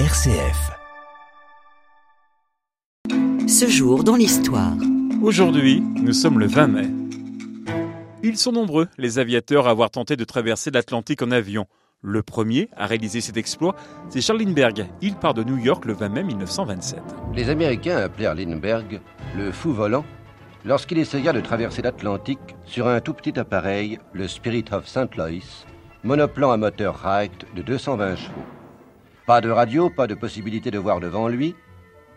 RCF. Ce jour dans l'histoire. Aujourd'hui, nous sommes le 20 mai. Ils sont nombreux, les aviateurs, à avoir tenté de traverser l'Atlantique en avion. Le premier à réaliser cet exploit, c'est Charles Lindbergh. Il part de New York le 20 mai 1927. Les Américains appelèrent Lindbergh le fou volant lorsqu'il essaya de traverser l'Atlantique sur un tout petit appareil, le Spirit of St. Louis, monoplan à moteur Wright de 220 chevaux. Pas de radio, pas de possibilité de voir devant lui.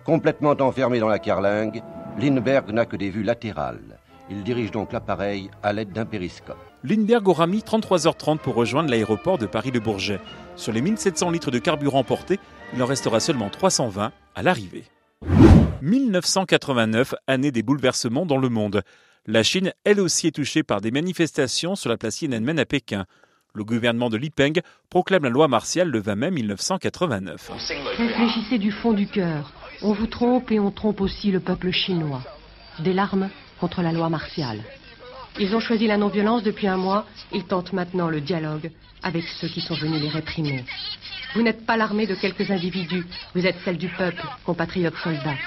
Complètement enfermé dans la carlingue, Lindbergh n'a que des vues latérales. Il dirige donc l'appareil à l'aide d'un périscope. Lindbergh aura mis 33h30 pour rejoindre l'aéroport de Paris-Le Bourget. Sur les 1700 litres de carburant portés, il en restera seulement 320 à l'arrivée. 1989, année des bouleversements dans le monde. La Chine, elle aussi, est touchée par des manifestations sur la place Tiananmen à Pékin. Le gouvernement de Li Peng proclame la loi martiale le 20 mai 1989. Réfléchissez du fond du cœur. On vous trompe et on trompe aussi le peuple chinois. Des larmes contre la loi martiale. Ils ont choisi la non-violence depuis un mois. Ils tentent maintenant le dialogue avec ceux qui sont venus les réprimer. Vous n'êtes pas l'armée de quelques individus. Vous êtes celle du peuple, compatriotes soldats.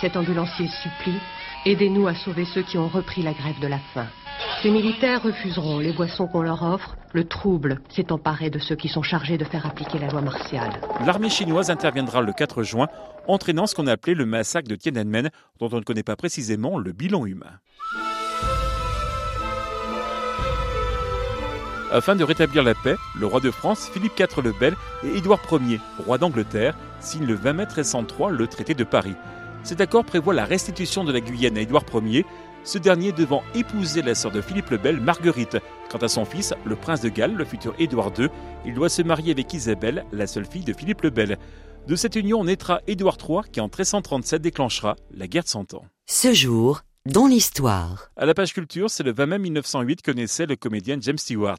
Cet ambulancier supplie. Aidez-nous à sauver ceux qui ont repris la grève de la faim. Ces militaires refuseront les boissons qu'on leur offre. Le trouble s'est emparé de ceux qui sont chargés de faire appliquer la loi martiale. L'armée chinoise interviendra le 4 juin, entraînant ce qu'on appelait le massacre de Tiananmen, dont on ne connaît pas précisément le bilan humain. Afin de rétablir la paix, le roi de France, Philippe IV le Bel et Édouard Ier, roi d'Angleterre, signent le 20 mai 1303 le traité de Paris. Cet accord prévoit la restitution de la Guyane à Édouard Ier, ce dernier devant épouser la sœur de Philippe le Bel, Marguerite. Quant à son fils, le prince de Galles, le futur Édouard II, il doit se marier avec Isabelle, la seule fille de Philippe le Bel. De cette union naîtra Édouard III qui en 1337 déclenchera la guerre de Cent Ans. Ce jour dans l'histoire. À la page culture, c'est le 20 mai 1908 que naissait le comédien James Stewart.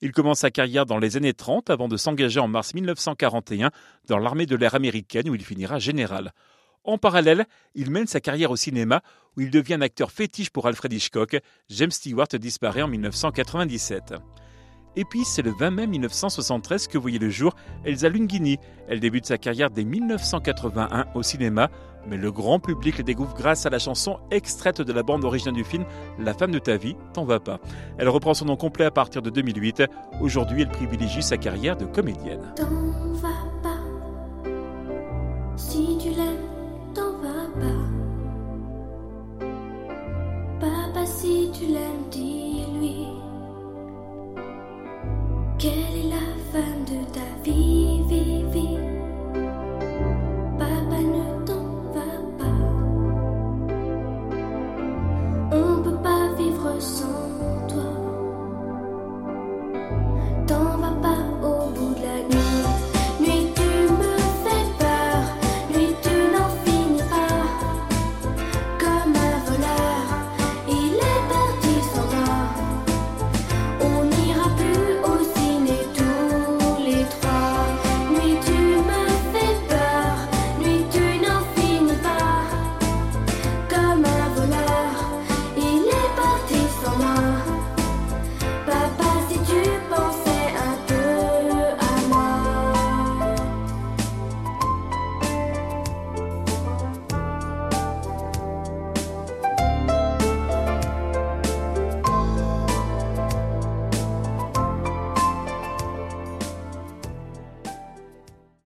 Il commence sa carrière dans les années 30 avant de s'engager en mars 1941 dans l'armée de l'air américaine où il finira général. En parallèle, il mène sa carrière au cinéma où il devient un acteur fétiche pour Alfred Hitchcock. James Stewart disparaît en 1997. Et puis, c'est le 20 mai 1973 que voyait le jour Elsa Lungini. Elle débute sa carrière dès 1981 au cinéma, mais le grand public la découvre grâce à la chanson extraite de la bande originale du film La femme de ta vie, t'en va pas. Elle reprend son nom complet à partir de 2008. Aujourd'hui, elle privilégie sa carrière de comédienne. Si tu l'aimes, dis-lui. Quelle est la femme de ta vie, vie, vie?